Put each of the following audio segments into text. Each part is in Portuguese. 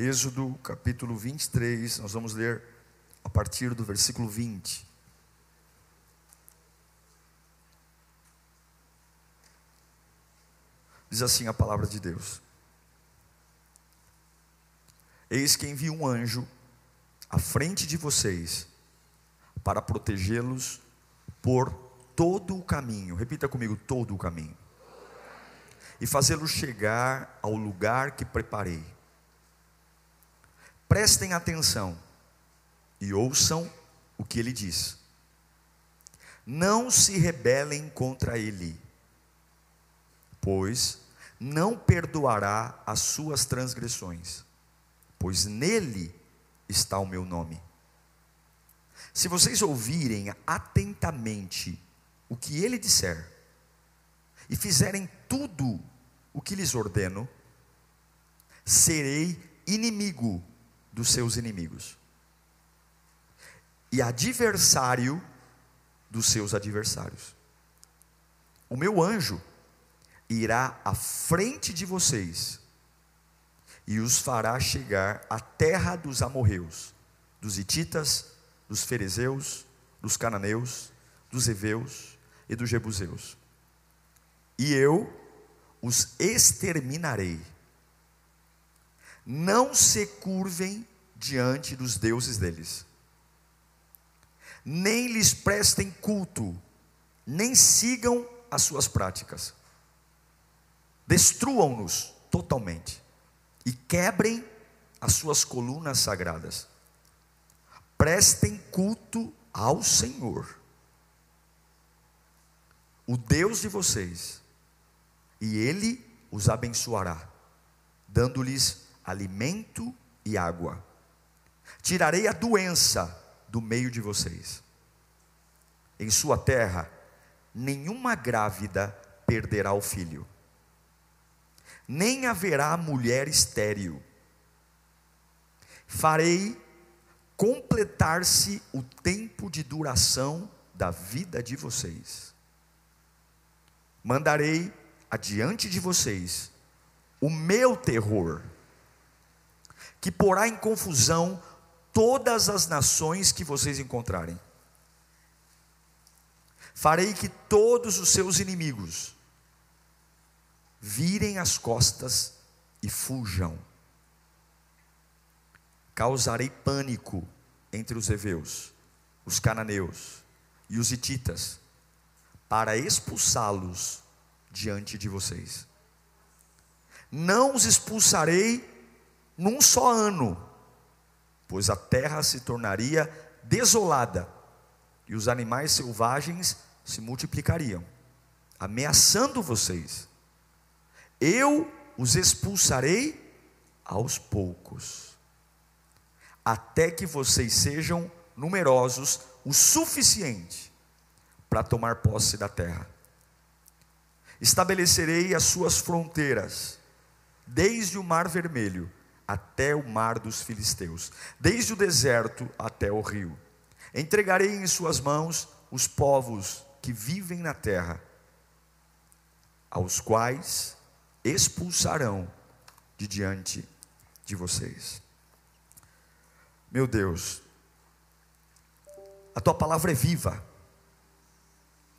Êxodo capítulo 23, nós vamos ler a partir do versículo 20. Diz assim a palavra de Deus: Eis que envio um anjo à frente de vocês para protegê-los por todo o caminho. Repita comigo: todo o caminho. E fazê-los chegar ao lugar que preparei. Prestem atenção e ouçam o que ele diz. Não se rebelem contra ele, pois não perdoará as suas transgressões, pois nele está o meu nome. Se vocês ouvirem atentamente o que ele disser, e fizerem tudo o que lhes ordeno, serei inimigo dos seus inimigos e adversário dos seus adversários. O meu anjo irá à frente de vocês e os fará chegar à terra dos amorreus, dos hititas, dos ferezeus, dos cananeus, dos heveus e dos jebuseus. E eu os exterminarei não se curvem diante dos deuses deles, nem lhes prestem culto, nem sigam as suas práticas. Destruam-nos totalmente e quebrem as suas colunas sagradas. Prestem culto ao Senhor, o Deus de vocês, e Ele os abençoará, dando-lhes alimento e água. Tirarei a doença do meio de vocês. Em sua terra, nenhuma grávida perderá o filho, nem haverá mulher estéril. Farei completar-se o tempo de duração da vida de vocês. Mandarei adiante de vocês o meu terror que porá em confusão todas as nações que vocês encontrarem. Farei que todos os seus inimigos virem as costas e fujam. Causarei pânico entre os heveus, os cananeus e os hititas, para expulsá-los diante de vocês. Não os expulsarei num só ano, pois a terra se tornaria desolada e os animais selvagens se multiplicariam, ameaçando vocês. Eu os expulsarei aos poucos, até que vocês sejam numerosos o suficiente para tomar posse da terra. Estabelecerei as suas fronteiras, desde o Mar Vermelho até o mar dos filisteus, desde o deserto até o rio. Entregarei em suas mãos os povos que vivem na terra, aos quais expulsarão de diante de vocês. Meu Deus, a tua palavra é viva,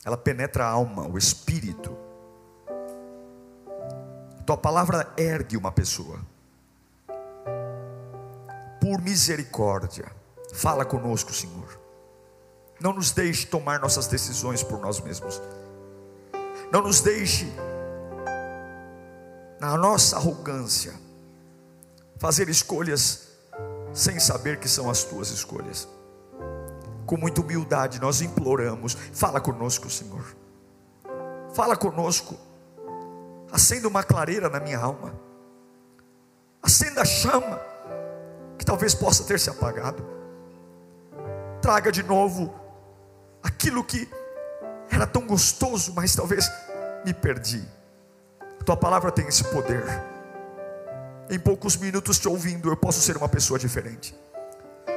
ela penetra a alma, o espírito. A tua palavra ergue uma pessoa por misericórdia, fala conosco, Senhor. Não nos deixe tomar nossas decisões por nós mesmos. Não nos deixe, na nossa arrogância, fazer escolhas sem saber que são as tuas escolhas. Com muita humildade nós imploramos, fala conosco, Senhor. Fala conosco. Acenda uma clareira na minha alma. Acenda a chama talvez possa ter se apagado. Traga de novo aquilo que era tão gostoso, mas talvez me perdi. Tua palavra tem esse poder. Em poucos minutos te ouvindo, eu posso ser uma pessoa diferente.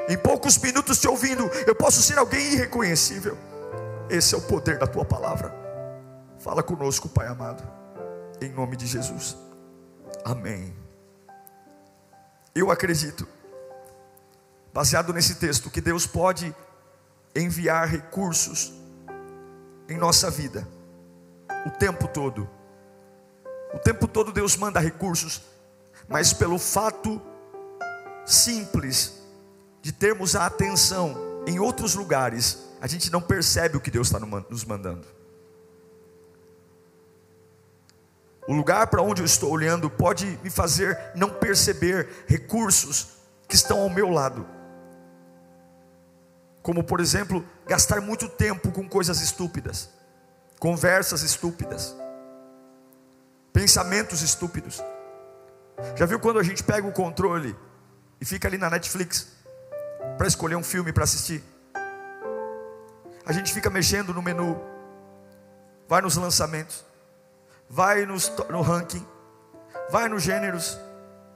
Em poucos minutos te ouvindo, eu posso ser alguém irreconhecível. Esse é o poder da tua palavra. Fala conosco, Pai amado, em nome de Jesus. Amém. Eu acredito, baseado nesse texto, que Deus pode enviar recursos em nossa vida, o tempo todo. O tempo todo Deus manda recursos, mas pelo fato simples de termos a atenção em outros lugares, a gente não percebe o que Deus está nos mandando. O lugar para onde eu estou olhando pode me fazer não perceber recursos que estão ao meu lado. Como, por exemplo, gastar muito tempo com coisas estúpidas, conversas estúpidas, pensamentos estúpidos. Já viu quando a gente pega o controle e fica ali na Netflix para escolher um filme para assistir? A gente fica mexendo no menu, vai nos lançamentos, vai nos, no ranking, vai nos gêneros.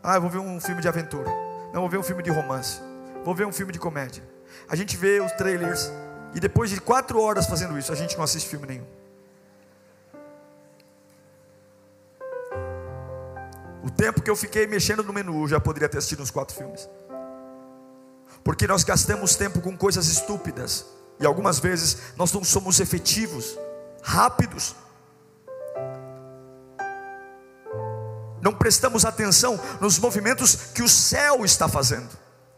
Ah, eu vou ver um filme de aventura, não vou ver um filme de romance, vou ver um filme de comédia. A gente vê os trailers e depois de quatro horas fazendo isso, a gente não assiste filme nenhum. O tempo que eu fiquei mexendo no menu, eu já poderia ter assistido uns quatro filmes. Porque nós gastamos tempo com coisas estúpidas. E algumas vezes nós não somos efetivos, rápidos. Não prestamos atenção nos movimentos que o céu está fazendo,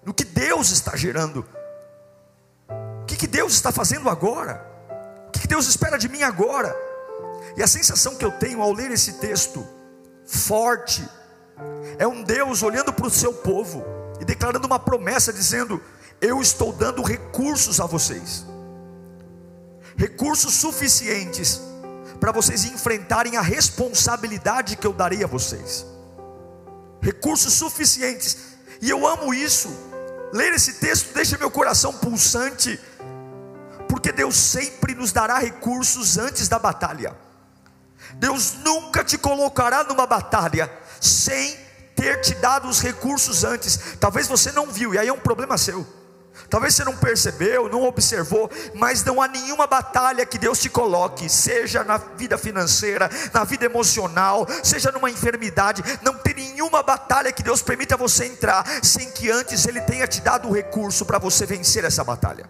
no que Deus está gerando que Deus está fazendo agora? O que Deus espera de mim agora? E a sensação que eu tenho ao ler esse texto, forte, é um Deus olhando para o seu povo e declarando uma promessa, dizendo: Eu estou dando recursos a vocês, recursos suficientes para vocês enfrentarem a responsabilidade que eu darei a vocês, recursos suficientes, e eu amo isso. Ler esse texto deixa meu coração pulsante, porque Deus sempre nos dará recursos antes da batalha. Deus nunca te colocará numa batalha sem ter te dado os recursos antes. Talvez você não viu, e aí é um problema seu. Talvez você não percebeu, não observou, mas não há nenhuma batalha que Deus te coloque, seja na vida financeira, na vida emocional, seja numa enfermidade, não tem nenhuma batalha que Deus permita você entrar sem que antes Ele tenha te dado o recurso para você vencer essa batalha.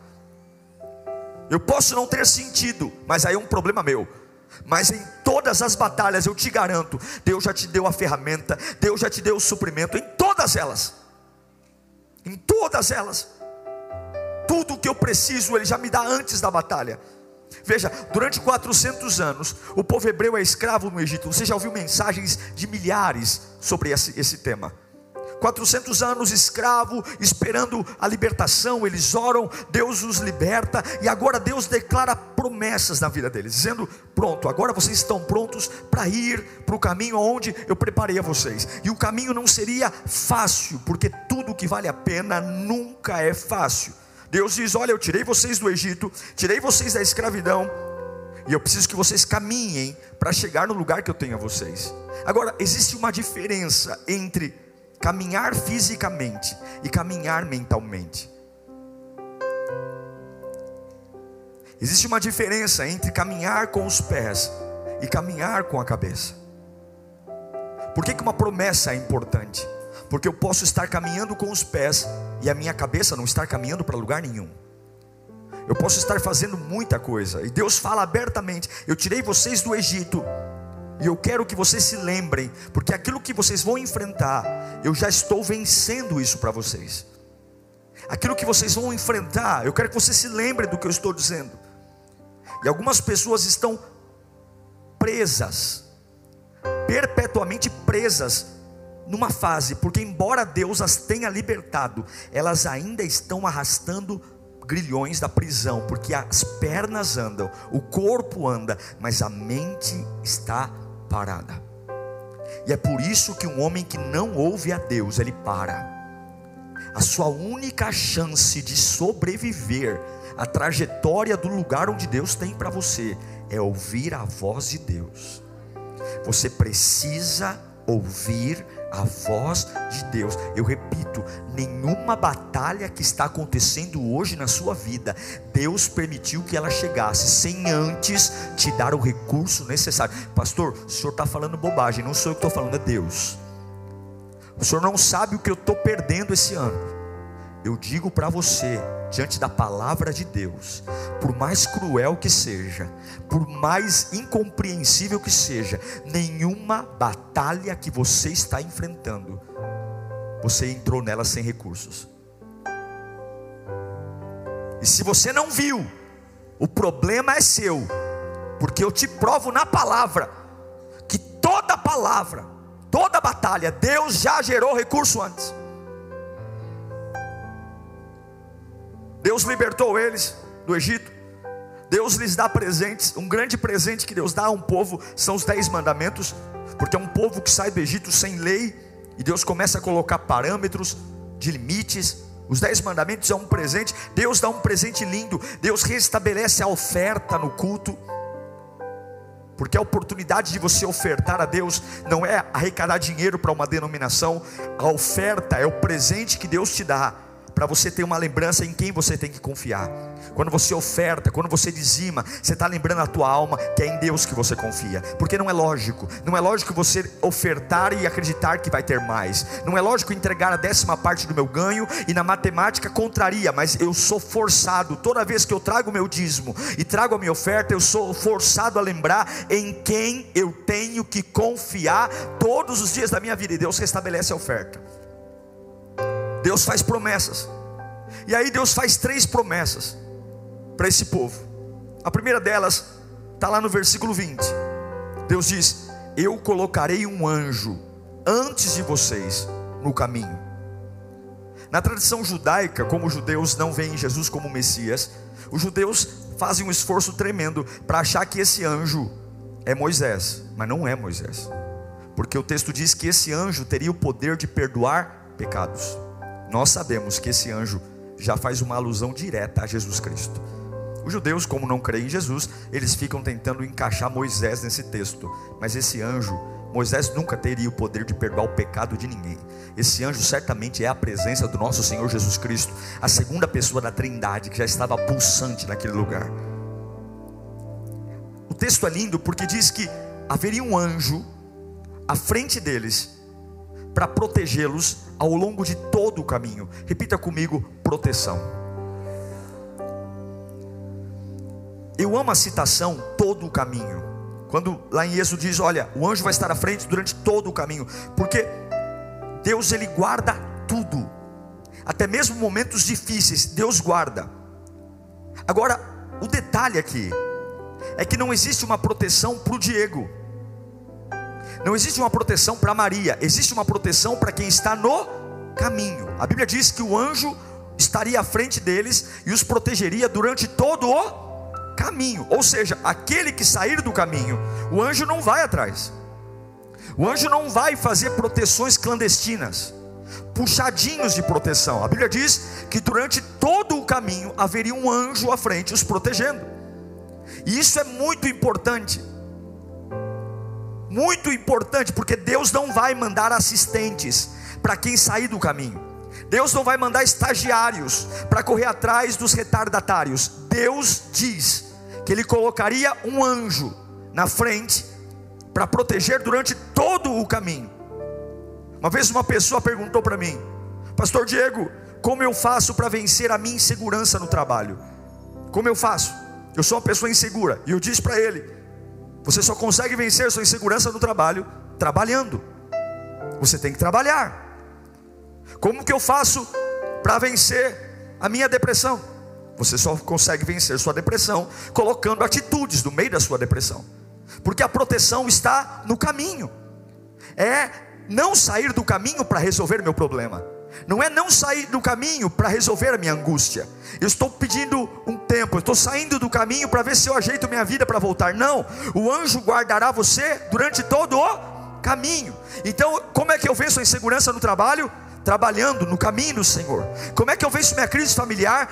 Eu posso não ter sentido, mas aí é um problema meu. Mas em todas as batalhas eu te garanto, Deus já te deu a ferramenta, Deus já te deu o suprimento, em todas elas. Em todas elas. Tudo o que eu preciso, Ele já me dá antes da batalha. Veja, durante 400 anos, o povo hebreu é escravo no Egito. Você já ouviu mensagens de milhares sobre esse, esse tema. 400 anos escravo, esperando a libertação, eles oram, Deus os liberta, e agora Deus declara promessas na vida deles, dizendo: Pronto, agora vocês estão prontos para ir para o caminho onde eu preparei a vocês, e o caminho não seria fácil, porque tudo que vale a pena nunca é fácil. Deus diz: Olha, eu tirei vocês do Egito, tirei vocês da escravidão, e eu preciso que vocês caminhem para chegar no lugar que eu tenho a vocês. Agora, existe uma diferença entre caminhar fisicamente e caminhar mentalmente. Existe uma diferença entre caminhar com os pés e caminhar com a cabeça. Por que, que uma promessa é importante? Porque eu posso estar caminhando com os pés e a minha cabeça não estar caminhando para lugar nenhum. Eu posso estar fazendo muita coisa, e Deus fala abertamente: Eu tirei vocês do Egito, e eu quero que vocês se lembrem, porque aquilo que vocês vão enfrentar, eu já estou vencendo isso para vocês. Aquilo que vocês vão enfrentar, eu quero que vocês se lembrem do que eu estou dizendo. E algumas pessoas estão presas, perpetuamente presas numa fase, porque embora Deus as tenha libertado, elas ainda estão arrastando grilhões da prisão, porque as pernas andam, o corpo anda, mas a mente está parada. E é por isso que um homem que não ouve a Deus, ele para. a sua única chance de sobreviver à trajetória do lugar onde Deus tem para você é ouvir a voz de Deus. Você precisa ouvir a voz de Deus. Eu repito, nenhuma batalha que está acontecendo hoje na sua vida, Deus permitiu que ela chegasse sem antes te dar o recurso necessário. Pastor, o senhor está falando bobagem, não sou eu que estou falando, é Deus. O senhor não sabe o que eu estou perdendo esse ano. Eu digo para você, diante da palavra de Deus, por mais cruel que seja, por mais incompreensível que seja, nenhuma batalha que você está enfrentando, você entrou nela sem recursos. E se você não viu, o problema é seu, porque eu te provo na palavra que toda palavra, toda batalha, Deus já gerou recurso antes. Deus libertou eles do Egito. Deus lhes dá presentes. Um grande presente que Deus dá a um povo são os dez mandamentos, porque é um povo que sai do Egito sem lei, e Deus começa a colocar parâmetros de limites. Os dez mandamentos é um presente. Deus dá um presente lindo. Deus restabelece a oferta no culto. Porque a oportunidade de você ofertar a Deus não é arrecadar dinheiro para uma denominação, a oferta é o presente que Deus te dá para você ter uma lembrança em quem você tem que confiar. Quando você oferta, quando você dizima, você está lembrando a tua alma que é em Deus que você confia. Porque não é lógico, não é lógico você ofertar e acreditar que vai ter mais. Não é lógico entregar a décima parte do meu ganho e na matemática contraria, mas eu sou forçado, toda vez que eu trago o meu dízimo e trago a minha oferta, eu sou forçado a lembrar em quem eu tenho que confiar todos os dias da minha vida. E Deus restabelece a oferta. Deus faz promessas. E aí Deus faz três promessas para esse povo. A primeira delas está lá no versículo 20. Deus diz: Eu colocarei um anjo antes de vocês no caminho. Na tradição judaica, como os judeus não veem Jesus como Messias, os judeus fazem um esforço tremendo para achar que esse anjo é Moisés, mas não é Moisés, porque o texto diz que esse anjo teria o poder de perdoar pecados. Nós sabemos que esse anjo já faz uma alusão direta a Jesus Cristo. Os judeus, como não creem em Jesus, eles ficam tentando encaixar Moisés nesse texto, mas esse anjo, Moisés nunca teria o poder de perdoar o pecado de ninguém. Esse anjo certamente é a presença do nosso Senhor Jesus Cristo, a segunda pessoa da Trindade que já estava pulsante naquele lugar. O texto é lindo porque diz que haveria um anjo à frente deles para protegê-los ao longo de todo o caminho. Repita comigo: proteção. Eu amo a citação todo o caminho. Quando lá em Êxodo diz, olha, o anjo vai estar à frente durante todo o caminho, porque Deus ele guarda tudo. Até mesmo momentos difíceis, Deus guarda. Agora, o detalhe aqui é que não existe uma proteção para o Diego. Não existe uma proteção para Maria, existe uma proteção para quem está no caminho. A Bíblia diz que o anjo estaria à frente deles e os protegeria durante todo o caminho. Ou seja, aquele que sair do caminho, o anjo não vai atrás. O anjo não vai fazer proteções clandestinas, puxadinhos de proteção. A Bíblia diz que durante todo o caminho haveria um anjo à frente os protegendo. E isso é muito importante. Muito importante, porque Deus não vai mandar assistentes para quem sair do caminho. Deus não vai mandar estagiários para correr atrás dos retardatários. Deus diz que Ele colocaria um anjo na frente para proteger durante todo o caminho. Uma vez uma pessoa perguntou para mim, Pastor Diego, como eu faço para vencer a minha insegurança no trabalho? Como eu faço? Eu sou uma pessoa insegura. E eu disse para ele: você só consegue vencer sua insegurança no trabalho trabalhando. Você tem que trabalhar. Como que eu faço para vencer a minha depressão? Você só consegue vencer sua depressão colocando atitudes no meio da sua depressão. Porque a proteção está no caminho. É não sair do caminho para resolver meu problema não é não sair do caminho para resolver a minha angústia. Eu estou pedindo um tempo, eu estou saindo do caminho para ver se eu ajeito minha vida para voltar. Não, o anjo guardará você durante todo o caminho. Então, como é que eu venço a insegurança no trabalho? trabalhando no caminho do Senhor? Como é que eu venço minha crise familiar,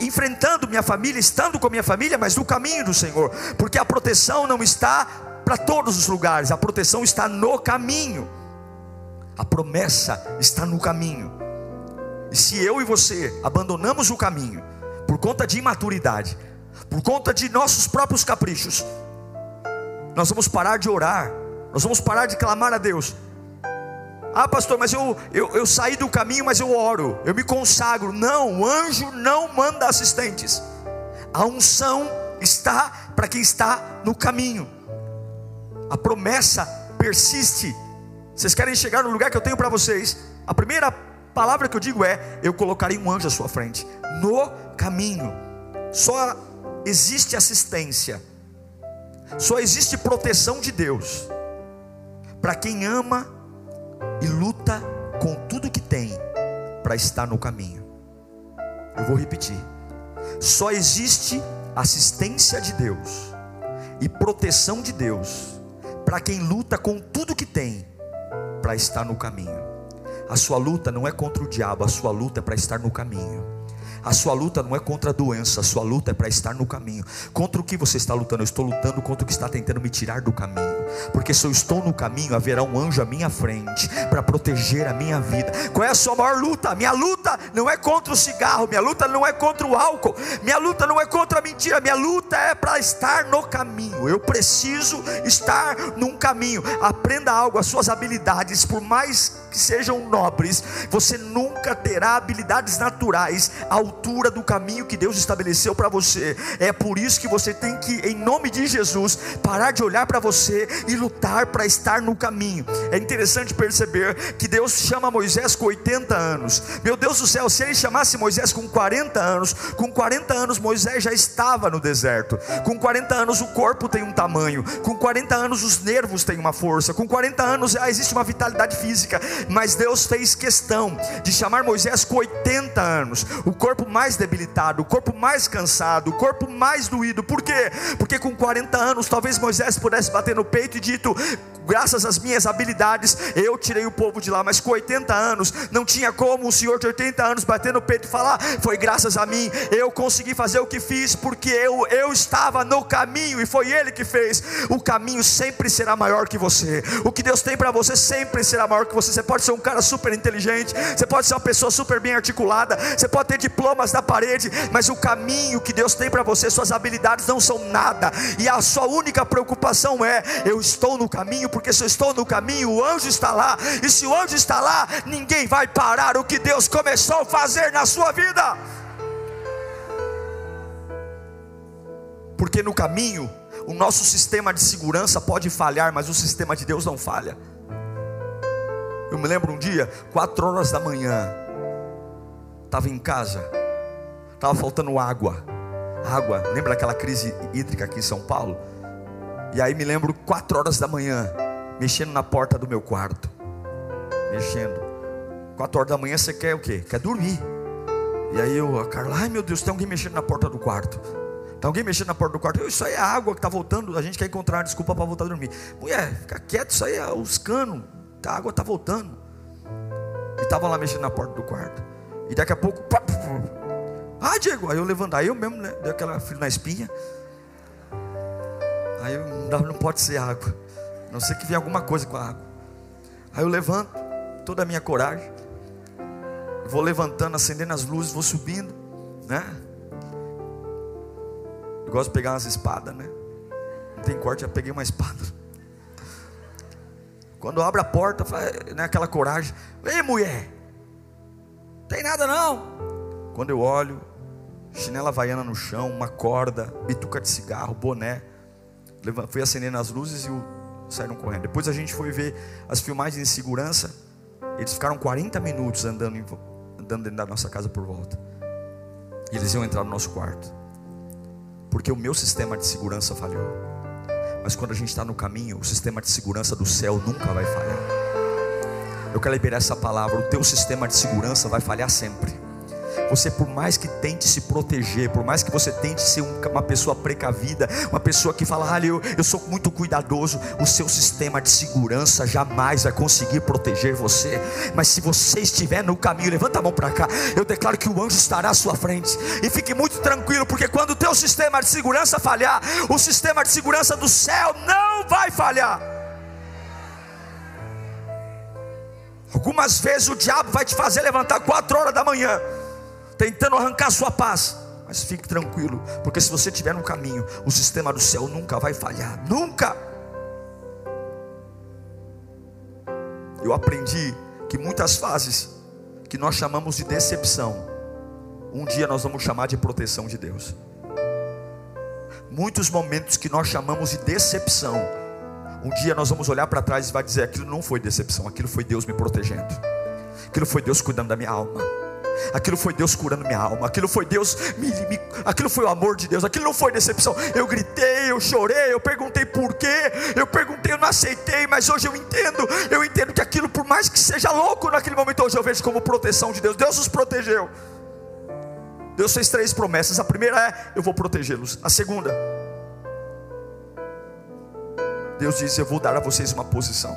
enfrentando minha família, estando com minha família, mas no caminho do Senhor? Porque a proteção não está para todos os lugares, a proteção está no caminho, a promessa está no caminho. E se eu e você abandonamos o caminho, por conta de imaturidade, por conta de nossos próprios caprichos, nós vamos parar de orar, nós vamos parar de clamar a Deus. Ah, pastor, mas eu, eu, eu saí do caminho, mas eu oro, eu me consagro. Não, o anjo não manda assistentes. A unção está para quem está no caminho. A promessa persiste. Vocês querem chegar no lugar que eu tenho para vocês? A primeira palavra que eu digo é: Eu colocarei um anjo à sua frente. No caminho. Só existe assistência. Só existe proteção de Deus para quem ama e luta com tudo que tem para estar no caminho. Eu vou repetir. Só existe assistência de Deus e proteção de Deus para quem luta com tudo que tem para estar no caminho. A sua luta não é contra o diabo, a sua luta é para estar no caminho. A sua luta não é contra a doença, a sua luta é para estar no caminho. Contra o que você está lutando? Eu estou lutando contra o que está tentando me tirar do caminho. Porque se eu estou no caminho, haverá um anjo à minha frente para proteger a minha vida. Qual é a sua maior luta? Minha luta não é contra o cigarro, minha luta não é contra o álcool, minha luta não é contra a mentira, minha luta é para estar no caminho. Eu preciso estar num caminho. Aprenda algo, as suas habilidades, por mais que sejam nobres, você nunca terá habilidades naturais ao altura do caminho que Deus estabeleceu para você. É por isso que você tem que, em nome de Jesus, parar de olhar para você e lutar para estar no caminho. É interessante perceber que Deus chama Moisés com 80 anos. Meu Deus do céu, se ele chamasse Moisés com 40 anos, com 40 anos Moisés já estava no deserto. Com 40 anos o corpo tem um tamanho, com 40 anos os nervos têm uma força, com 40 anos já existe uma vitalidade física, mas Deus fez questão de chamar Moisés com 80 anos. O corpo mais debilitado, o corpo mais cansado, o corpo mais doído. Por quê? Porque com 40 anos, talvez Moisés pudesse bater no peito e dito: graças às minhas habilidades, eu tirei o povo de lá. Mas com 80 anos, não tinha como um senhor de 80 anos bater no peito e falar: foi graças a mim, eu consegui fazer o que fiz, porque eu, eu estava no caminho e foi Ele que fez. O caminho sempre será maior que você. O que Deus tem para você sempre será maior que você. Você pode ser um cara super inteligente, você pode ser uma pessoa super bem articulada, você pode ter diploma diplomas da parede, mas o caminho que Deus tem para você, suas habilidades não são nada, e a sua única preocupação é: eu estou no caminho, porque se eu estou no caminho, o anjo está lá, e se o anjo está lá, ninguém vai parar o que Deus começou a fazer na sua vida. Porque no caminho, o nosso sistema de segurança pode falhar, mas o sistema de Deus não falha. Eu me lembro um dia, quatro horas da manhã, estava em casa, estava faltando água. Água, lembra aquela crise hídrica aqui em São Paulo? E aí me lembro, quatro horas da manhã, mexendo na porta do meu quarto. Mexendo. Quatro horas da manhã você quer o quê? Quer dormir. E aí eu, a Carla, ai meu Deus, tem alguém mexendo na porta do quarto. Tem alguém mexendo na porta do quarto. Eu, isso aí é água que está voltando. A gente quer encontrar desculpa para voltar a dormir. Mulher, fica quieto, isso aí é os canos. A água está voltando. E estava lá mexendo na porta do quarto. E daqui a pouco, ah, Diego, aí eu levanto, aí eu mesmo, né? Deu aquela frio na espinha. Aí não, não pode ser água. Não sei que vem alguma coisa com a água. Aí eu levanto, toda a minha coragem. Vou levantando, acendendo as luzes, vou subindo, né? Eu gosto de pegar umas espadas, né? Não tem corte, já peguei uma espada. Quando abre a porta, né, aquela coragem. Ei, mulher, tem nada não. Quando eu olho, chinela havaiana no chão, uma corda, bituca de cigarro, boné. Fui acendendo as luzes e o... saíram correndo. Depois a gente foi ver as filmagens de segurança. Eles ficaram 40 minutos andando, em... andando dentro da nossa casa por volta. E eles iam entrar no nosso quarto. Porque o meu sistema de segurança falhou. Mas quando a gente está no caminho, o sistema de segurança do céu nunca vai falhar. Eu quero liberar essa palavra. O teu sistema de segurança vai falhar sempre Você, por mais que tente se proteger, por mais que você tente ser uma pessoa precavida, uma pessoa que fala, ah, eu, eu sou muito cuidadoso, o seu sistema de segurança jamais vai conseguir proteger você. Mas se você estiver no caminho, levanta a mão para cá, eu declaro que o anjo estará à sua frente. E fique muito tranquilo, porque quando o teu sistema de segurança falhar, o sistema de segurança do céu não vai falhar. Algumas vezes o diabo vai te fazer levantar quatro horas da manhã, tentando arrancar sua paz. Mas fique tranquilo, porque se você estiver no caminho, o sistema do céu nunca vai falhar, nunca. Eu aprendi que muitas fases que nós chamamos de decepção, um dia nós vamos chamar de proteção de Deus. Muitos momentos que nós chamamos de decepção, um dia nós vamos olhar para trás e vai dizer: aquilo não foi decepção, aquilo foi Deus me protegendo, aquilo foi Deus cuidando da minha alma. Aquilo foi Deus curando minha alma. Aquilo foi Deus, me, me, aquilo foi o amor de Deus. Aquilo não foi decepção. Eu gritei, eu chorei, eu perguntei por quê. Eu perguntei, eu não aceitei, mas hoje eu entendo. Eu entendo que aquilo, por mais que seja louco naquele momento, hoje eu vejo como proteção de Deus. Deus nos protegeu. Deus fez três promessas. A primeira é: eu vou protegê-los. A segunda, Deus diz: Eu vou dar a vocês uma posição.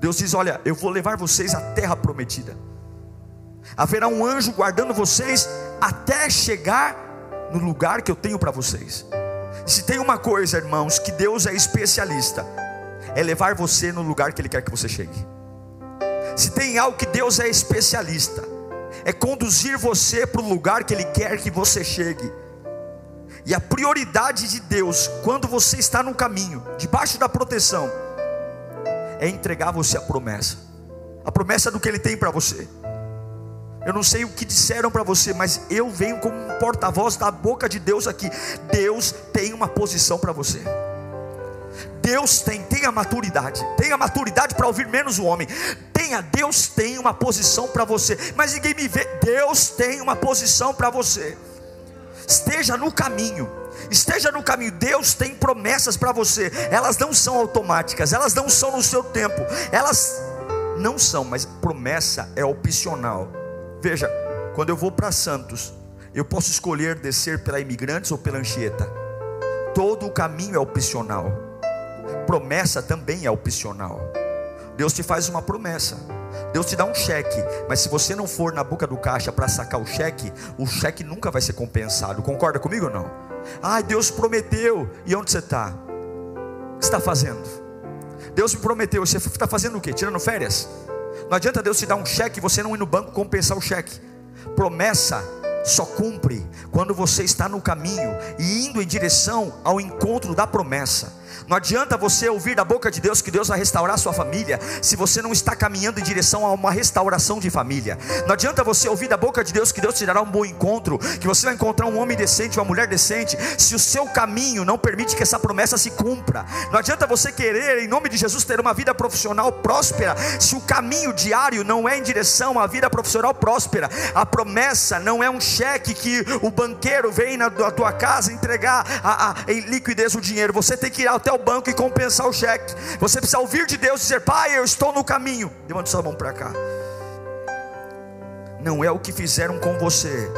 Deus diz: Olha, eu vou levar vocês à terra prometida. Haverá um anjo guardando vocês até chegar no lugar que eu tenho para vocês. Se tem uma coisa, irmãos, que Deus é especialista, é levar você no lugar que Ele quer que você chegue. Se tem algo que Deus é especialista, é conduzir você para o lugar que Ele quer que você chegue. E a prioridade de Deus, quando você está no caminho, debaixo da proteção, é entregar você a promessa. A promessa do que Ele tem para você. Eu não sei o que disseram para você, mas eu venho como um porta-voz da boca de Deus aqui. Deus tem uma posição para você. Deus tem, tenha maturidade, tenha maturidade para ouvir menos o homem. Tenha, Deus tem uma posição para você, mas ninguém me vê. Deus tem uma posição para você. Esteja no caminho. Esteja no caminho. Deus tem promessas para você. Elas não são automáticas, elas não são no seu tempo. Elas não são, mas promessa é opcional. Veja, quando eu vou para Santos, eu posso escolher descer pela Imigrantes ou pela Anchieta. Todo o caminho é opcional. Promessa também é opcional. Deus te faz uma promessa. Deus te dá um cheque, mas se você não for na boca do caixa para sacar o cheque, o cheque nunca vai ser compensado. Concorda comigo ou não? Ah, Deus prometeu. E onde você está? O que está fazendo? Deus me prometeu. Você está fazendo o quê? Tirando férias? Não adianta Deus te dar um cheque e você não ir no banco compensar o cheque. Promessa só cumpre quando você está no caminho e indo em direção ao encontro da promessa. Não adianta você ouvir da boca de Deus que Deus vai restaurar sua família, se você não está caminhando em direção a uma restauração de família. Não adianta você ouvir da boca de Deus que Deus te dará um bom encontro, que você vai encontrar um homem decente, uma mulher decente, se o seu caminho não permite que essa promessa se cumpra. Não adianta você querer, em nome de Jesus, ter uma vida profissional próspera, se o caminho diário não é em direção à vida profissional próspera. A promessa não é um cheque que o banqueiro vem na tua casa entregar a, a, em liquidez o dinheiro. Você tem que ir até o banco e compensar o cheque. Você precisa ouvir de Deus e dizer: Pai, eu estou no caminho. Levante sua mão para cá. Não é o que fizeram com você,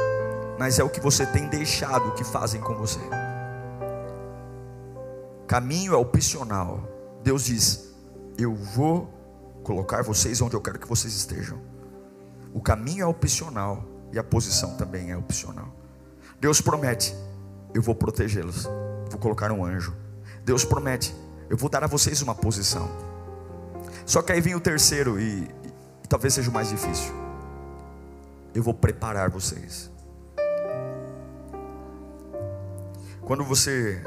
mas é o que você tem deixado que fazem com você. Caminho é opcional. Deus diz: Eu vou colocar vocês onde eu quero que vocês estejam. O caminho é opcional e a posição também é opcional. Deus promete: Eu vou protegê-los. Vou colocar um anjo Deus promete: eu vou dar a vocês uma posição. Só que aí vem o terceiro e, e talvez seja o mais difícil. Eu vou preparar vocês. Quando você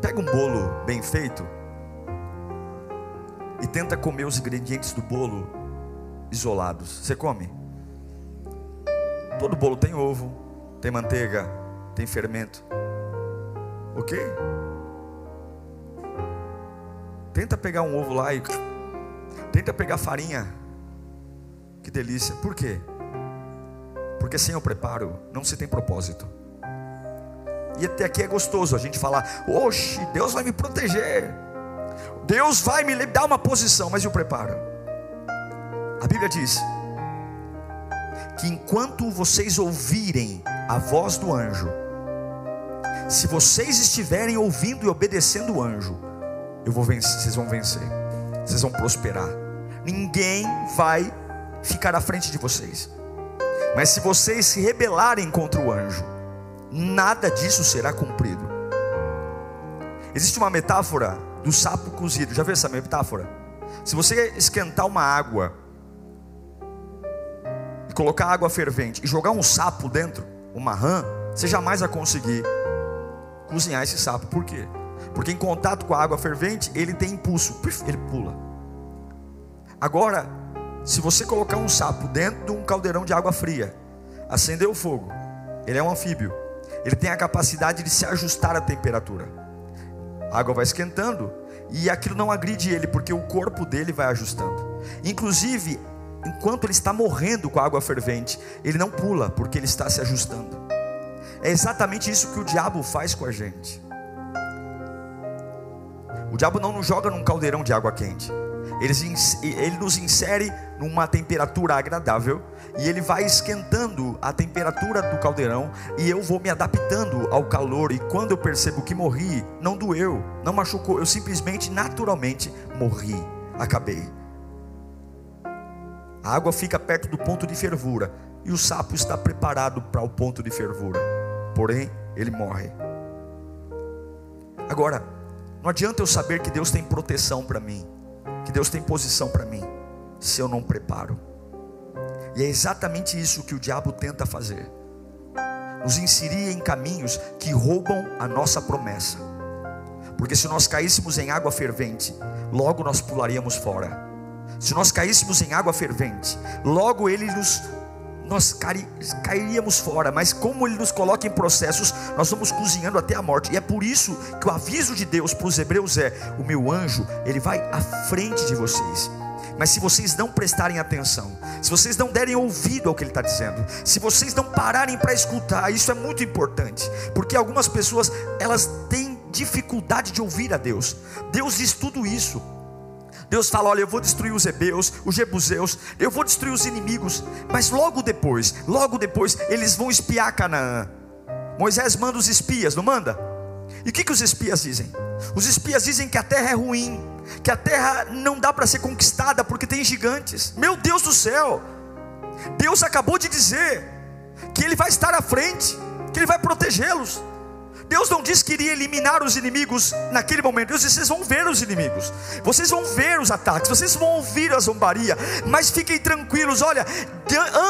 pega um bolo bem feito e tenta comer os ingredientes do bolo isolados, você come? Todo bolo tem ovo, tem manteiga, tem fermento. Ok? Tenta pegar um ovo lá e tenta pegar farinha. Que delícia. Por quê? Porque sem o preparo não se tem propósito. E até aqui é gostoso a gente falar: "Oxe, Deus vai me proteger. Deus vai me dar uma posição, mas e o preparo?" A Bíblia diz que enquanto vocês ouvirem a voz do anjo, se vocês estiverem ouvindo e obedecendo o anjo, eu vou vencer, vocês vão vencer, vocês vão prosperar. Ninguém vai ficar à frente de vocês. Mas se vocês se rebelarem contra o anjo, nada disso será cumprido. Existe uma metáfora do sapo cozido. Já viu essa metáfora? Se você esquentar uma água e colocar água fervente e jogar um sapo dentro, uma rã, você jamais vai conseguir cozinhar esse sapo. Por quê? Porque em contato com a água fervente, ele tem impulso, ele pula. Agora, se você colocar um sapo dentro de um caldeirão de água fria, acender o fogo, ele é um anfíbio, ele tem a capacidade de se ajustar à temperatura. A água vai esquentando e aquilo não agride ele, porque o corpo dele vai ajustando. Inclusive, enquanto ele está morrendo com a água fervente, ele não pula, porque ele está se ajustando. É exatamente isso que o diabo faz com a gente. O diabo não nos joga num caldeirão de água quente. Ele, ele nos insere numa temperatura agradável e ele vai esquentando a temperatura do caldeirão e eu vou me adaptando ao calor e quando eu percebo que morri, não doeu, não machucou, eu simplesmente naturalmente morri, acabei. A água fica perto do ponto de fervura e o sapo está preparado para o ponto de fervura. Porém, ele morre. Agora, não adianta eu saber que Deus tem proteção para mim, que Deus tem posição para mim, se eu não preparo. E é exatamente isso que o diabo tenta fazer: nos inserir em caminhos que roubam a nossa promessa. Porque se nós caíssemos em água fervente, logo nós pularíamos fora. Se nós caíssemos em água fervente, logo ele nos nós cairíamos fora, mas como Ele nos coloca em processos, nós vamos cozinhando até a morte, e é por isso que o aviso de Deus para os hebreus é: o meu anjo, ele vai à frente de vocês. Mas se vocês não prestarem atenção, se vocês não derem ouvido ao que ele está dizendo, se vocês não pararem para escutar, isso é muito importante, porque algumas pessoas elas têm dificuldade de ouvir a Deus. Deus diz tudo isso. Deus fala: Olha, eu vou destruir os Hebeus, os Jebuseus, eu vou destruir os inimigos. Mas logo depois, logo depois, eles vão espiar Canaã. Moisés manda os espias, não manda? E o que, que os espias dizem? Os espias dizem que a terra é ruim, que a terra não dá para ser conquistada porque tem gigantes. Meu Deus do céu! Deus acabou de dizer que Ele vai estar à frente, que Ele vai protegê-los. Deus não disse que iria eliminar os inimigos naquele momento. Deus disse: vocês vão ver os inimigos, vocês vão ver os ataques, vocês vão ouvir a zombaria, mas fiquem tranquilos. Olha,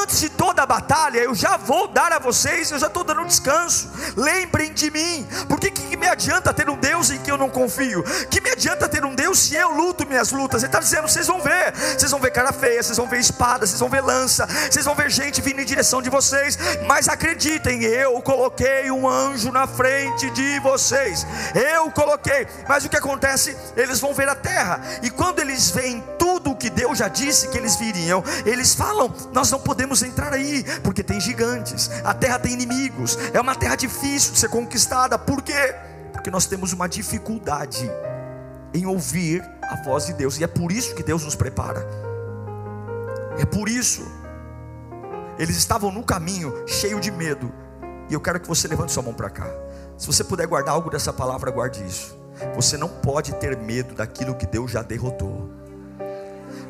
antes de toda a batalha, eu já vou dar a vocês, eu já estou dando um descanso. Lembrem de mim, porque que, me adianta ter um Deus em que eu não confio? Que me adianta ter um Deus se eu luto minhas lutas? Ele está dizendo: vocês vão ver, vocês vão ver cara feia, vocês vão ver espada, vocês vão ver lança, vocês vão ver gente vindo em direção de vocês, mas acreditem, eu coloquei um anjo na frente frente de vocês. Eu coloquei. Mas o que acontece? Eles vão ver a terra. E quando eles veem tudo o que Deus já disse que eles viriam, eles falam: Nós não podemos entrar aí, porque tem gigantes. A terra tem inimigos. É uma terra difícil de ser conquistada. Por quê? Porque nós temos uma dificuldade em ouvir a voz de Deus. E é por isso que Deus nos prepara. É por isso. Eles estavam no caminho, cheio de medo. E eu quero que você levante sua mão para cá. Se você puder guardar algo dessa palavra, guarde isso. Você não pode ter medo daquilo que Deus já derrotou.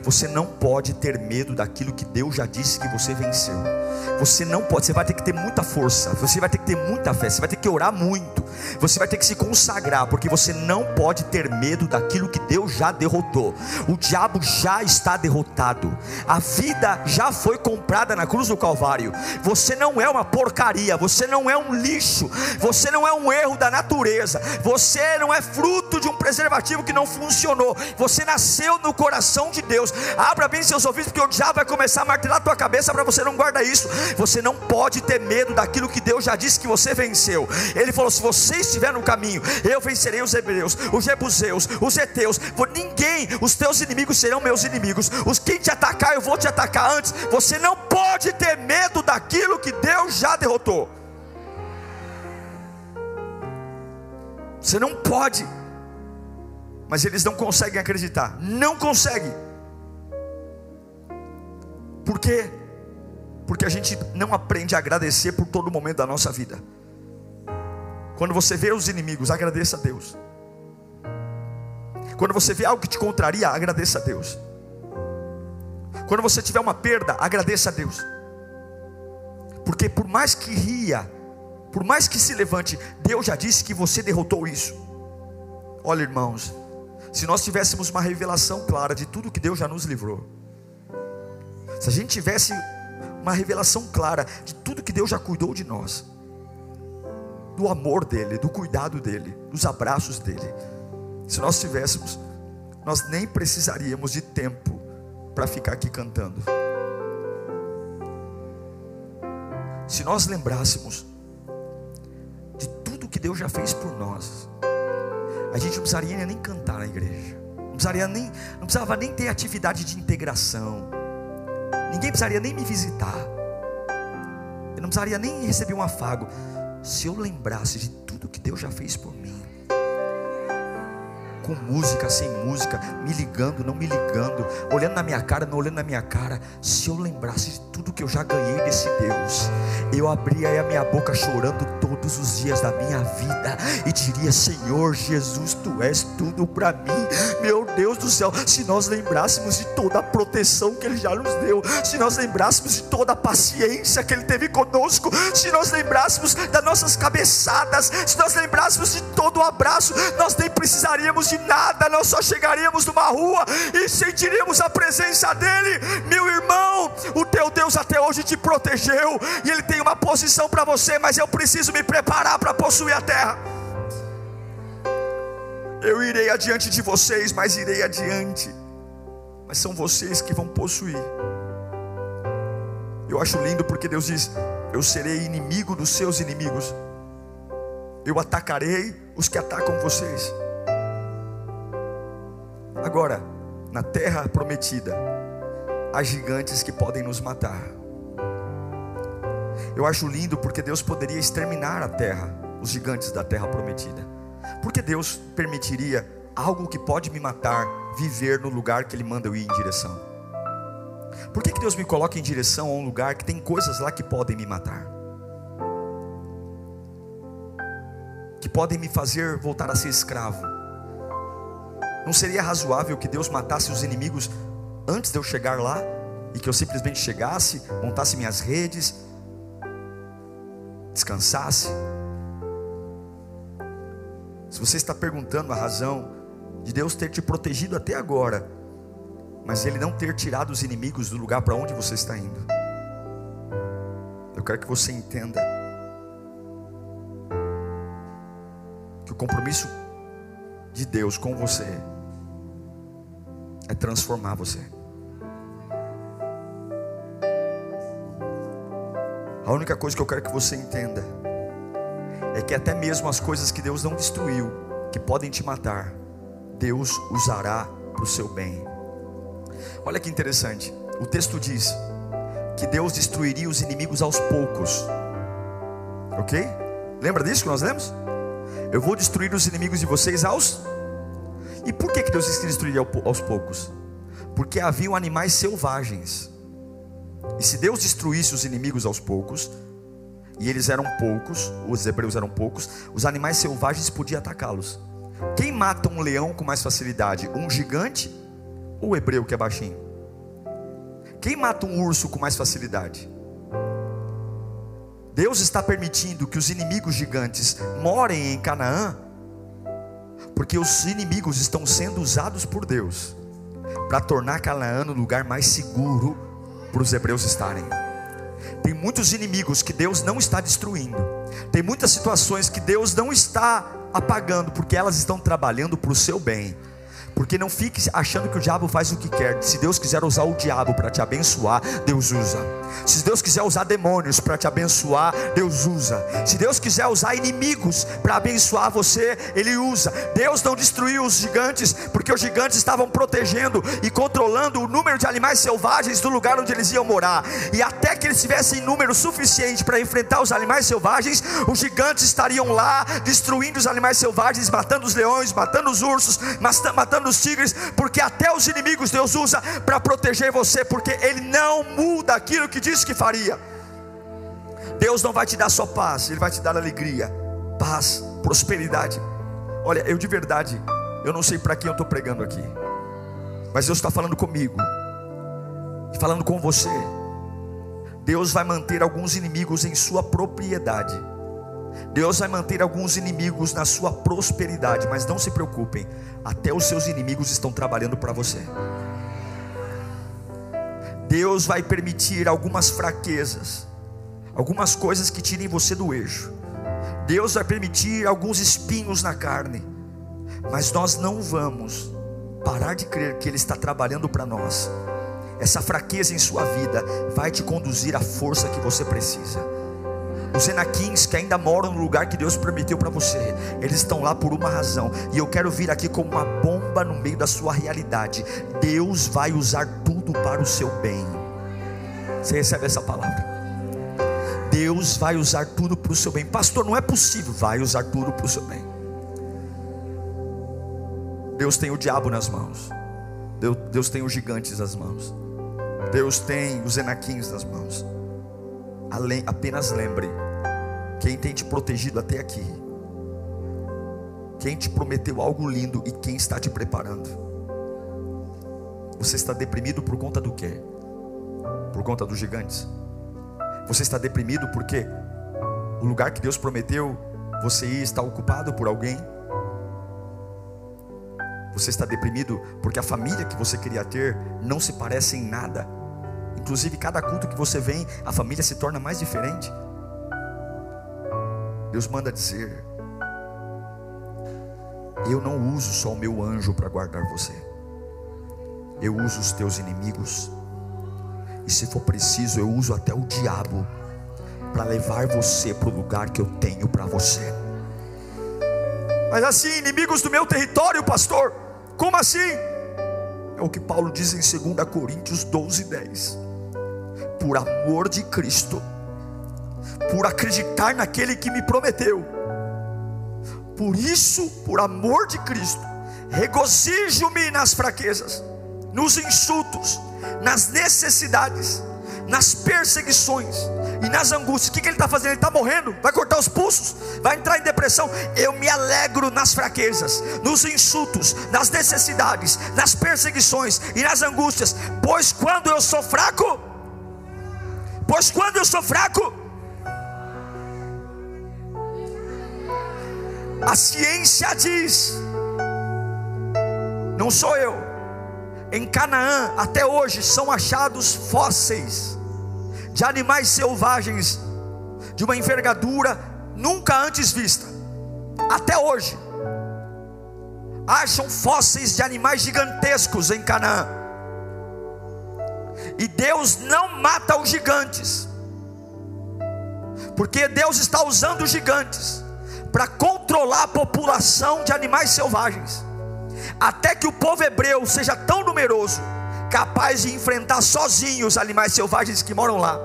Você não pode ter medo daquilo que Deus já disse que você venceu. Você não pode, você vai ter que ter muita força, você vai ter que ter muita fé, você vai ter que orar muito, você vai ter que se consagrar, porque você não pode ter medo daquilo que Deus já derrotou. O diabo já está derrotado, a vida já foi comprada na cruz do Calvário. Você não é uma porcaria, você não é um lixo, você não é um erro da natureza, você não é fruto de um preservativo que não funcionou, você nasceu no coração de Deus. Abra bem seus ouvidos, porque o diabo vai começar a martelar a tua cabeça para você não guardar isso. Você não pode ter medo daquilo que Deus já disse que você venceu. Ele falou: se você estiver no caminho, eu vencerei os hebreus, os jebuseus, os eteus. Ninguém, os teus inimigos serão meus inimigos. Os que te atacar, eu vou te atacar antes. Você não pode ter medo daquilo que Deus já derrotou. Você não pode. Mas eles não conseguem acreditar. Não conseguem. Por quê? porque a gente não aprende a agradecer por todo momento da nossa vida. Quando você vê os inimigos, agradeça a Deus. Quando você vê algo que te contraria, agradeça a Deus. Quando você tiver uma perda, agradeça a Deus. Porque por mais que ria, por mais que se levante, Deus já disse que você derrotou isso. Olha, irmãos, se nós tivéssemos uma revelação clara de tudo que Deus já nos livrou, se a gente tivesse uma revelação clara de tudo que Deus já cuidou de nós, do amor dEle, do cuidado dEle, dos abraços dEle, se nós tivéssemos, nós nem precisaríamos de tempo para ficar aqui cantando. Se nós lembrássemos de tudo que Deus já fez por nós, a gente não precisaria nem cantar na igreja, não precisaria nem, não precisava nem ter atividade de integração, ninguém precisaria nem me visitar, eu não precisaria nem receber um afago, se eu lembrasse de tudo que Deus já fez por mim com música, sem música, me ligando, não me ligando, olhando na minha cara, não olhando na minha cara. Se eu lembrasse de tudo que eu já ganhei desse Deus, eu abria a minha boca chorando todos os dias da minha vida e diria: Senhor Jesus, tu és tudo para mim. Meu Deus do céu, se nós lembrássemos de toda a proteção que Ele já nos deu, se nós lembrássemos de toda a paciência que Ele teve conosco, se nós lembrássemos das nossas cabeçadas, se nós lembrássemos de todo o abraço, nós nem precisaríamos de nada, nós só chegaríamos numa rua e sentiríamos a presença dEle. Meu irmão, o teu Deus até hoje te protegeu e Ele tem uma posição para você, mas eu preciso me preparar para possuir a terra. Eu irei adiante de vocês, mas irei adiante. Mas são vocês que vão possuir. Eu acho lindo porque Deus diz: Eu serei inimigo dos seus inimigos. Eu atacarei os que atacam vocês. Agora, na terra prometida, há gigantes que podem nos matar. Eu acho lindo porque Deus poderia exterminar a terra, os gigantes da terra prometida. Porque Deus permitiria algo que pode me matar viver no lugar que Ele manda eu ir em direção? Por que, que Deus me coloca em direção a um lugar que tem coisas lá que podem me matar? Que podem me fazer voltar a ser escravo? Não seria razoável que Deus matasse os inimigos antes de eu chegar lá? E que eu simplesmente chegasse, montasse minhas redes, descansasse? Se você está perguntando a razão de Deus ter te protegido até agora, mas Ele não ter tirado os inimigos do lugar para onde você está indo, eu quero que você entenda que o compromisso de Deus com você é transformar você. A única coisa que eu quero que você entenda é que até mesmo as coisas que Deus não destruiu, que podem te matar, Deus usará para o seu bem. Olha que interessante, o texto diz que Deus destruiria os inimigos aos poucos, ok? Lembra disso que nós lemos? Eu vou destruir os inimigos de vocês aos e por que, que Deus disse que destruiria aos poucos? Porque haviam animais selvagens. E se Deus destruísse os inimigos aos poucos, e eles eram poucos, os hebreus eram poucos, os animais selvagens podiam atacá-los. Quem mata um leão com mais facilidade? Um gigante ou o hebreu que é baixinho? Quem mata um urso com mais facilidade? Deus está permitindo que os inimigos gigantes morem em Canaã porque os inimigos estão sendo usados por Deus para tornar Canaã o lugar mais seguro para os hebreus estarem. Tem muitos inimigos que Deus não está destruindo. Tem muitas situações que Deus não está apagando, porque elas estão trabalhando para o seu bem. Porque não fique achando que o diabo faz o que quer. Se Deus quiser usar o diabo para te abençoar, Deus usa. Se Deus quiser usar demônios para te abençoar, Deus usa. Se Deus quiser usar inimigos para abençoar você, Ele usa. Deus não destruiu os gigantes, porque os gigantes estavam protegendo e controlando o número de animais selvagens do lugar onde eles iam morar. E até que eles tivessem número suficiente para enfrentar os animais selvagens, os gigantes estariam lá, destruindo os animais selvagens, matando os leões, matando os ursos, matando dos tigres, porque até os inimigos Deus usa para proteger você, porque Ele não muda aquilo que disse que faria. Deus não vai te dar só paz, Ele vai te dar alegria, paz, prosperidade. Olha, eu de verdade, eu não sei para quem eu estou pregando aqui, mas Deus está falando comigo, falando com você. Deus vai manter alguns inimigos em sua propriedade. Deus vai manter alguns inimigos na sua prosperidade, mas não se preocupem, até os seus inimigos estão trabalhando para você. Deus vai permitir algumas fraquezas, algumas coisas que tirem você do eixo. Deus vai permitir alguns espinhos na carne, mas nós não vamos parar de crer que Ele está trabalhando para nós. Essa fraqueza em sua vida vai te conduzir à força que você precisa. Os Enaquins que ainda moram no lugar que Deus prometeu para você, eles estão lá por uma razão, e eu quero vir aqui como uma bomba no meio da sua realidade. Deus vai usar tudo para o seu bem. Você recebe essa palavra? Deus vai usar tudo para o seu bem. Pastor, não é possível. Vai usar tudo para o seu bem. Deus tem o diabo nas mãos. Deus, Deus tem os gigantes nas mãos. Deus tem os enaquins nas mãos. Apenas lembre: quem tem te protegido até aqui, quem te prometeu algo lindo e quem está te preparando. Você está deprimido por conta do quê? Por conta dos gigantes? Você está deprimido porque o lugar que Deus prometeu, você ia estar ocupado por alguém? Você está deprimido porque a família que você queria ter não se parece em nada. Inclusive, cada culto que você vem, a família se torna mais diferente. Deus manda dizer: Eu não uso só o meu anjo para guardar você, eu uso os teus inimigos, e se for preciso, eu uso até o diabo para levar você para o lugar que eu tenho para você. Mas assim, inimigos do meu território, pastor, como assim? É o que Paulo diz em 2 Coríntios 12, 10. Por amor de Cristo, por acreditar naquele que me prometeu, por isso, por amor de Cristo, regozijo-me nas fraquezas, nos insultos, nas necessidades, nas perseguições e nas angústias. O que, que ele está fazendo? Ele está morrendo, vai cortar os pulsos, vai entrar em depressão. Eu me alegro nas fraquezas, nos insultos, nas necessidades, nas perseguições e nas angústias, pois quando eu sou fraco, pois quando eu sou fraco, a ciência diz, não sou eu em Canaã, até hoje, são achados fósseis de animais selvagens de uma envergadura nunca antes vista. Até hoje, acham fósseis de animais gigantescos em Canaã. E Deus não mata os gigantes, porque Deus está usando os gigantes para controlar a população de animais selvagens até que o povo hebreu seja tão numeroso, capaz de enfrentar sozinho os animais selvagens que moram lá.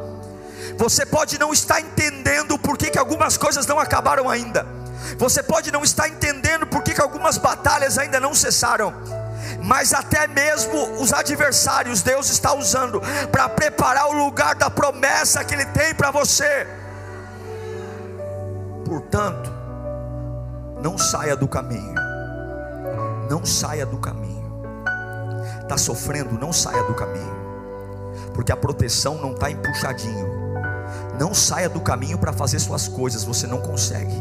Você pode não estar entendendo por que, que algumas coisas não acabaram ainda. Você pode não estar entendendo por que, que algumas batalhas ainda não cessaram. Mas até mesmo os adversários Deus está usando para preparar o lugar da promessa que Ele tem para você. Portanto, não saia do caminho não saia do caminho. Está sofrendo, não saia do caminho, porque a proteção não está empuxadinho. Não saia do caminho para fazer suas coisas, você não consegue.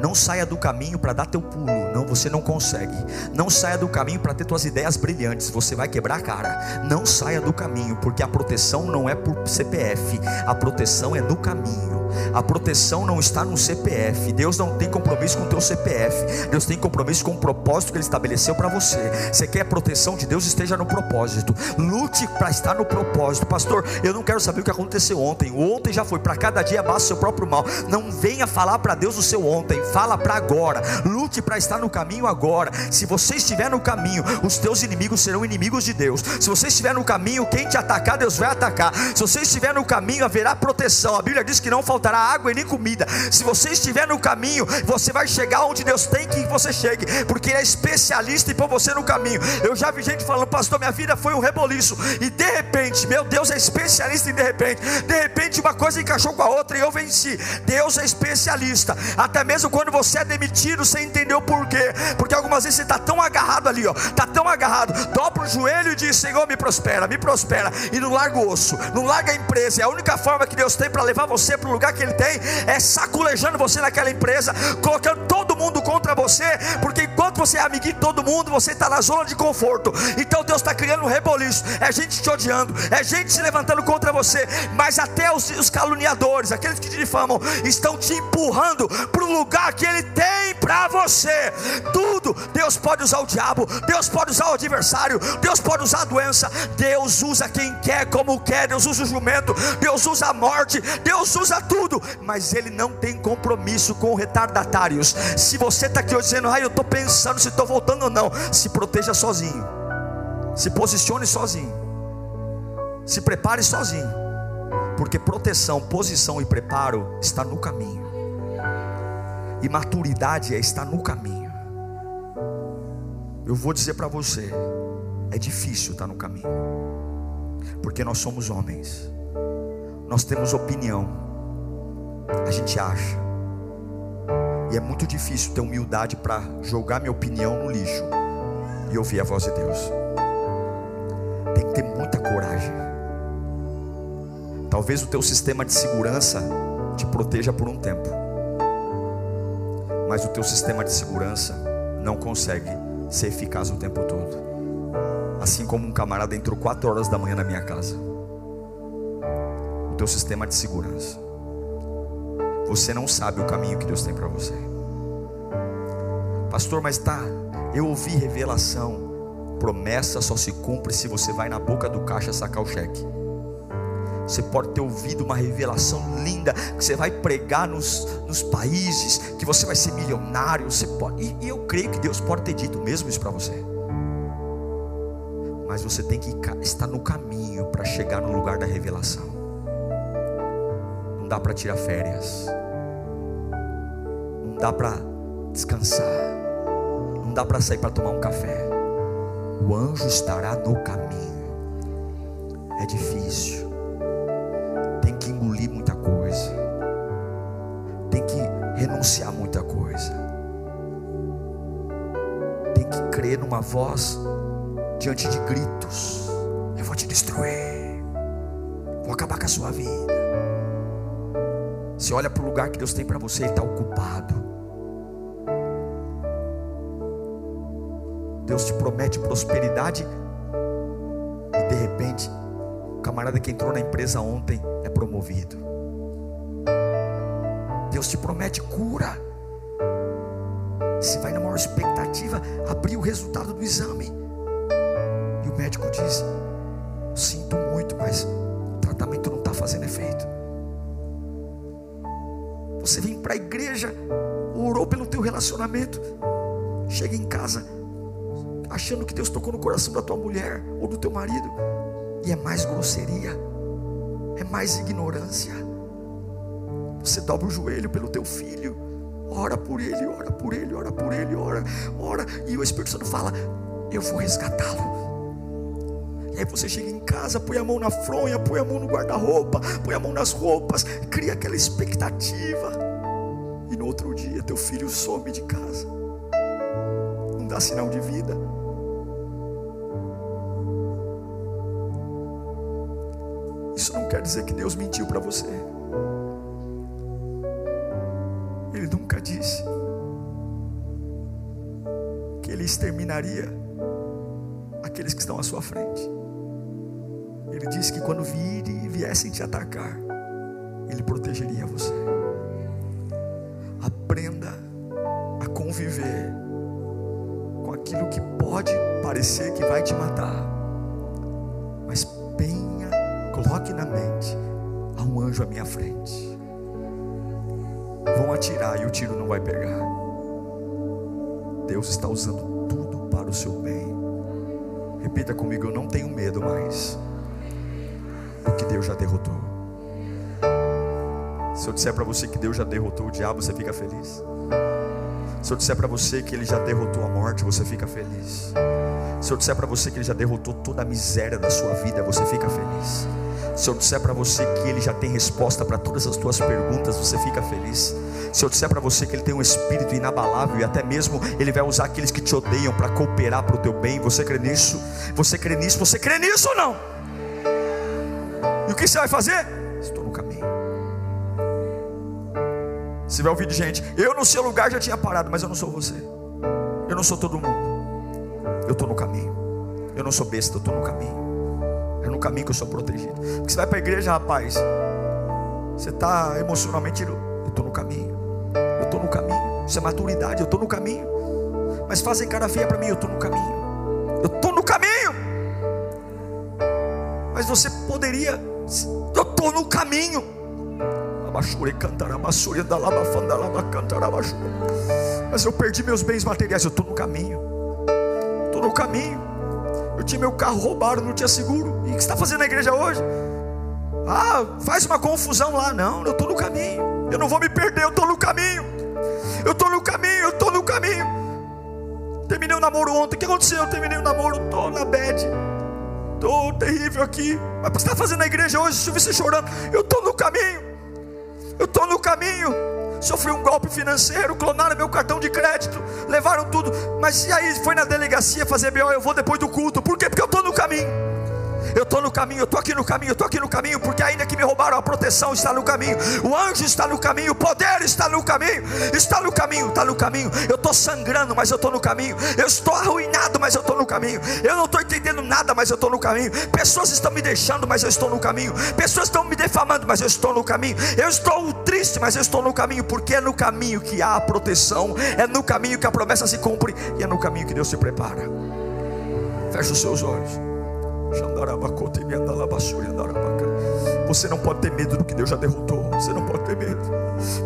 Não saia do caminho para dar teu pulo, não, você não consegue. Não saia do caminho para ter tuas ideias brilhantes, você vai quebrar a cara. Não saia do caminho, porque a proteção não é por CPF, a proteção é no caminho. A proteção não está no CPF. Deus não tem compromisso com o teu CPF. Deus tem compromisso com o propósito que Ele estabeleceu para você. Você quer a proteção de Deus? Esteja no propósito. Lute para estar no propósito. Pastor, eu não quero saber o que aconteceu ontem. Ontem já foi. Para cada dia basta o seu próprio mal. Não venha falar para Deus o seu ontem, fala para agora. Lute para estar no caminho agora. Se você estiver no caminho, os teus inimigos serão inimigos de Deus. Se você estiver no caminho, quem te atacar, Deus vai atacar. Se você estiver no caminho, haverá proteção. A Bíblia diz que não faltará água e nem comida. Se você estiver no caminho, você vai chegar onde Deus tem que você chegue, porque Ele é especialista em pôr você no caminho. Eu já vi gente falando, pastor, minha vida foi um reboliço, e de repente, meu Deus é especialista em de repente, de repente uma coisa encaixou com a outra e eu venci. Deus é especialista, até mesmo quando você é demitido, você entendeu por quê, porque algumas vezes você está tão agarrado ali, ó, está tão agarrado, dobra o joelho e diz: Senhor, me prospera, me prospera, e não larga o osso, não larga a empresa, é a única forma que Deus tem para levar você para o lugar que Ele tem, é saculejando você naquela empresa, colocando todo mundo contra você, porque enquanto você é amiguinho de todo mundo, você está na zona de conforto. Então Deus está criando um reboliço, é gente te odiando, é gente se levantando contra você, mas até os, os caluniadores, aqueles que te difamam, estão te empurrando para o lugar que Ele tem para você. Tudo, Deus pode usar o diabo, Deus pode usar o adversário, Deus pode usar a doença, Deus usa quem quer, como quer, Deus usa o jumento, Deus usa a morte, Deus usa tudo, mas Ele não tem compromisso com retardatários. Se você está aqui hoje dizendo, ah, eu estou pensando se estou voltando ou não, se proteja sozinho, se posicione sozinho, se prepare sozinho, porque proteção, posição e preparo está no caminho, e maturidade é estar no caminho. Eu vou dizer para você, é difícil estar no caminho, porque nós somos homens, nós temos opinião, a gente acha, e é muito difícil ter humildade para jogar minha opinião no lixo e ouvir a voz de Deus. Tem que ter muita coragem. Talvez o teu sistema de segurança te proteja por um tempo. Mas o teu sistema de segurança não consegue ser eficaz o tempo todo. Assim como um camarada entrou 4 horas da manhã na minha casa. O teu sistema de segurança você não sabe o caminho que Deus tem para você. Pastor, mas tá, eu ouvi revelação. Promessa só se cumpre se você vai na boca do caixa sacar o cheque. Você pode ter ouvido uma revelação linda que você vai pregar nos, nos países, que você vai ser milionário. Você pode, e, e eu creio que Deus pode ter dito mesmo isso para você. Mas você tem que estar no caminho para chegar no lugar da revelação. Não dá para tirar férias dá para descansar, não dá para sair para tomar um café. O anjo estará no caminho. É difícil, tem que engolir muita coisa, tem que renunciar muita coisa, tem que crer numa voz diante de gritos: Eu vou te destruir, vou acabar com a sua vida. Você olha para o lugar que Deus tem para você, Ele está ocupado. Deus te promete prosperidade e de repente, o camarada que entrou na empresa ontem é promovido. Deus te promete cura. Você vai na maior expectativa abrir o resultado do exame. E o médico diz: Sinto muito, mas o tratamento não está fazendo efeito. Você vem para a igreja, orou pelo teu relacionamento, chega em casa, achando que Deus tocou no coração da tua mulher ou do teu marido, e é mais grosseria, é mais ignorância. Você dobra o joelho pelo teu filho, ora por ele, ora por ele, ora por ele, ora, ora, e o Espírito Santo fala: Eu vou resgatá-lo. E aí você chega em casa, põe a mão na fronha, põe a mão no guarda-roupa, põe a mão nas roupas, cria aquela expectativa. E no outro dia teu filho some de casa. Não dá sinal de vida. Isso não quer dizer que Deus mentiu para você. Ele nunca disse que Ele exterminaria aqueles que estão à sua frente. Ele disse que quando virem e viessem te atacar, Ele protegeria você. Aprenda a conviver com aquilo que pode parecer que vai te matar, mas bem Coloque na mente: há um anjo à minha frente. Vão atirar e o tiro não vai pegar. Deus está usando tudo para o seu bem. Repita comigo: eu não tenho medo mais, porque Deus já derrotou. Se eu disser para você que Deus já derrotou o diabo, você fica feliz? Se eu disser para você que Ele já derrotou a morte, você fica feliz? Se eu disser para você que Ele já derrotou toda a miséria da sua vida, você fica feliz? Se eu disser para você que Ele já tem resposta para todas as tuas perguntas, você fica feliz? Se eu disser para você que Ele tem um espírito inabalável e até mesmo Ele vai usar aqueles que te odeiam para cooperar para o teu bem, você crê nisso? Você crê nisso? Você crê nisso ou não? O que você vai fazer? Estou no caminho. Você vai ouvir de gente, eu no seu lugar já tinha parado, mas eu não sou você. Eu não sou todo mundo. Eu estou no caminho. Eu não sou besta, eu estou no caminho. É no caminho que eu sou protegido. Porque você vai para a igreja, rapaz. Você está emocionalmente. Eu estou no caminho. Eu estou no caminho. Isso é maturidade. Eu estou no caminho. Mas fazem cara feia para mim. Eu estou no caminho. Eu estou no caminho. Mas você poderia. Eu estou no caminho. Mas eu perdi meus bens materiais. Eu estou no caminho. Estou no caminho. Eu tinha meu carro roubado, não tinha seguro. E o que está fazendo na igreja hoje? Ah, faz uma confusão lá. Não, eu estou no caminho. Eu não vou me perder, eu estou no caminho. Eu estou no caminho, eu estou no caminho. Terminei o namoro ontem. O que aconteceu? Eu terminei o namoro, estou na bed. Estou terrível aqui. Mas o que você está fazendo na igreja hoje? Você chorando. Eu estou no caminho. Eu estou no caminho sofri um golpe financeiro, clonaram meu cartão de crédito, levaram tudo. Mas e aí foi na delegacia fazer BO, eu vou depois do culto. Por quê? Porque eu estou no caminho. Eu estou no caminho, eu estou aqui no caminho, eu estou aqui no caminho, porque ainda que me roubaram, a proteção está no caminho, o anjo está no caminho, o poder está no caminho, está no caminho, está no caminho. Eu estou sangrando, mas eu estou no caminho. Eu estou arruinado, mas eu estou no caminho. Eu não estou entendendo nada, mas eu estou no caminho. Pessoas estão me deixando, mas eu estou no caminho. Pessoas estão me defamando, mas eu estou no caminho. Eu estou triste, mas eu estou no caminho, porque é no caminho que há a proteção, é no caminho que a promessa se cumpre e é no caminho que Deus se prepara. Feche os seus olhos. Você não pode ter medo do que Deus já derrotou. Você não pode ter medo.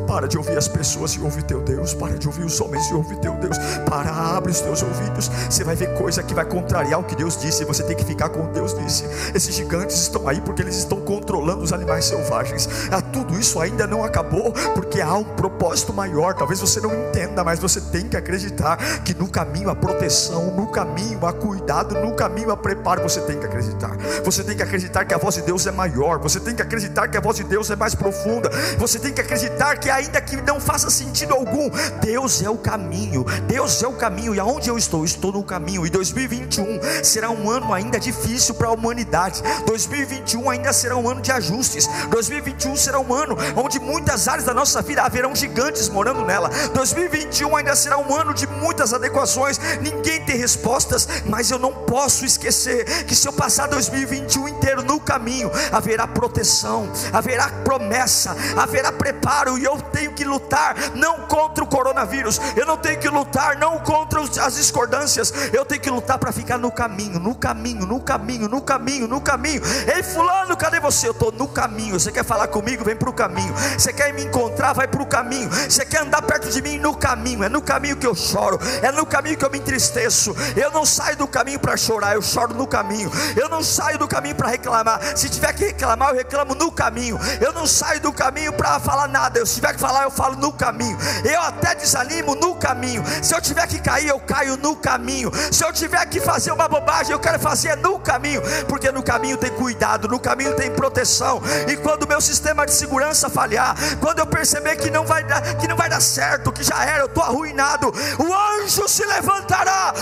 Para de ouvir as pessoas e ouve teu Deus. Para de ouvir os homens e ouve teu Deus. Para, abre os teus ouvidos. Você vai ver coisa que vai contrariar o que Deus disse. Você tem que ficar com o Deus disse. Esses gigantes estão aí porque eles estão controlando os animais selvagens. Ah, tudo isso ainda não acabou porque há um propósito maior. Talvez você não entenda, mas você tem que acreditar que no caminho a proteção, no caminho a cuidado, no caminho a preparo. Você tem que acreditar. Você tem que acreditar que a voz de Deus é maior. Você tem que acreditar que a voz de Deus é mais profunda. Você tem que acreditar que, ainda que não faça sentido algum, Deus é o caminho. Deus é o caminho. E aonde eu estou? estou no caminho. E 2021 será um ano ainda difícil para a humanidade. 2021 ainda será um ano de ajustes. 2021 será um ano onde muitas áreas da nossa vida haverão gigantes morando nela. 2021 ainda será um ano de muitas adequações. Ninguém tem respostas, mas eu não posso esquecer que se eu passar 2021 inteiro no caminho, haverá proteção, haverá promessa, haverá preparo, e eu tenho que lutar não contra o coronavírus, eu não tenho que lutar não contra as discordâncias, eu tenho que lutar para ficar no caminho, no caminho, no caminho, no caminho, no caminho. Ei, Fulano, cadê você? Eu estou no caminho. Você quer falar comigo? Vem para o caminho. Você quer me encontrar? Vai para o caminho. Você quer andar perto de mim? No caminho. É no caminho que eu choro, é no caminho que eu me entristeço. Eu não saio do caminho para chorar, eu choro no caminho. Eu não saio do caminho para reclamar. Se tiver que reclamar, eu reclamo no caminho. Eu não saio do caminho para falar nada. Eu, se tiver que falar, eu falo no caminho. Eu até desanimo no caminho. Se eu tiver que cair, eu caio no caminho. Se eu tiver que fazer uma bobagem, eu quero fazer no caminho, porque no caminho tem cuidado, no caminho tem proteção. E quando o meu sistema de segurança falhar, quando eu perceber que não vai dar, que não vai dar certo, que já era, eu estou arruinado, o anjo se levantará.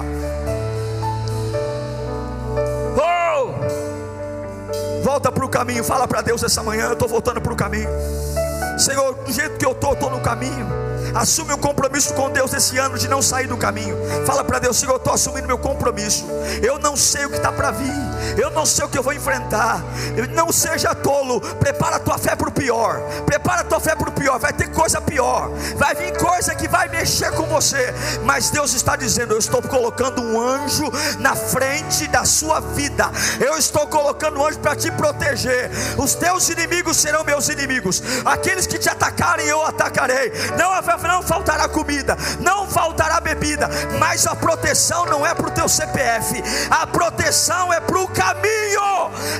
Oh! Volta para o caminho, fala para Deus essa manhã. Eu estou voltando para o caminho, Senhor. Do jeito que eu estou, estou no caminho. Assume o compromisso com Deus esse ano de não sair do caminho. Fala para Deus, Senhor, eu estou assumindo meu compromisso. Eu não sei o que está para vir eu não sei o que eu vou enfrentar. Não seja tolo, prepara a tua fé para o pior. Prepara a tua fé para o pior. Vai ter coisa pior, vai vir coisa que vai mexer com você. Mas Deus está dizendo: Eu estou colocando um anjo na frente da sua vida. Eu estou colocando um anjo para te proteger. Os teus inimigos serão meus inimigos. Aqueles que te atacarem, eu atacarei. Não, não faltará comida, não faltará bebida, mas a proteção não é para o teu CPF, a proteção é para o caminho.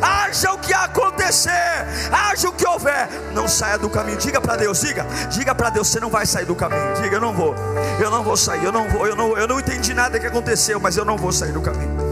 Haja o que acontecer, haja o que houver, não saia do caminho. Diga para Deus, diga, diga para Deus, você não vai sair do caminho. Diga, eu não vou, eu não vou sair, eu não vou, eu não, eu não entendi nada que aconteceu, mas eu não vou sair do caminho.